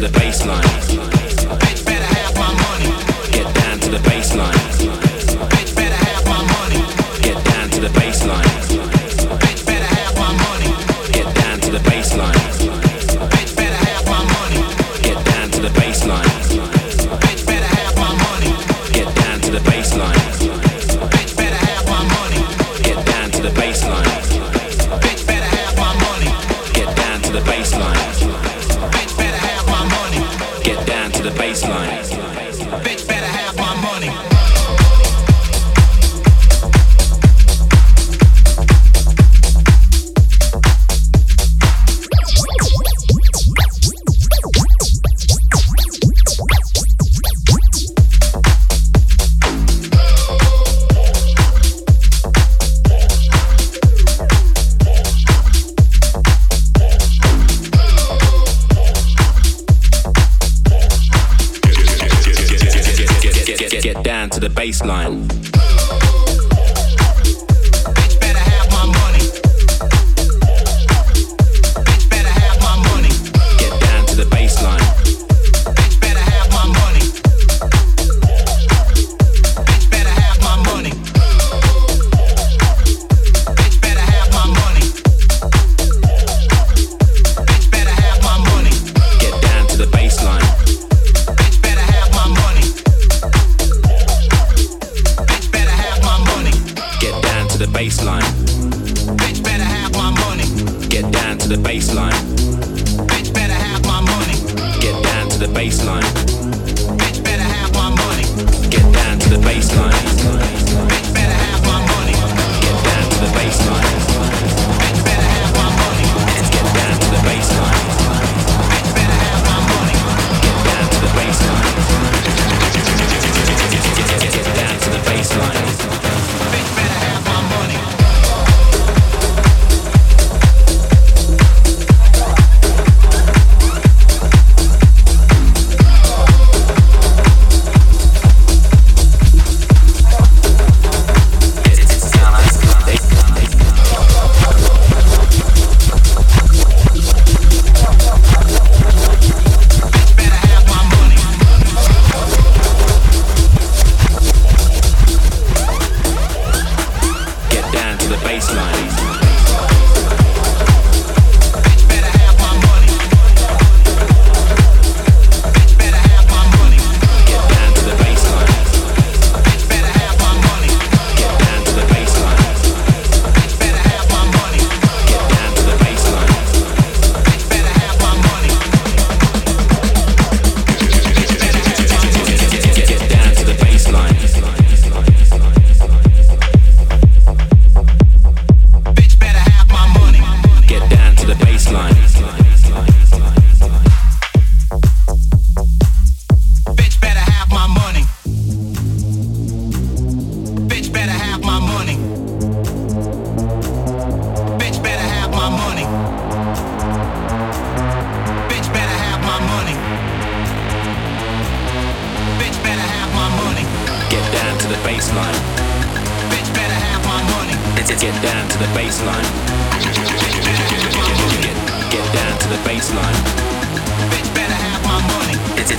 to the bassline. Get to the bassline. Get down to the bassline.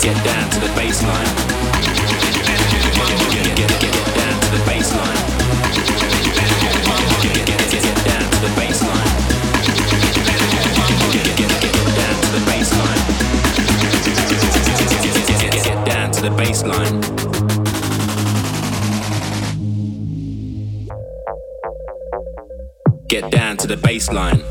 Get down to the bassline. Get, down to the. Get, down to the. Get, down to the. Get, down to the. Get down to the.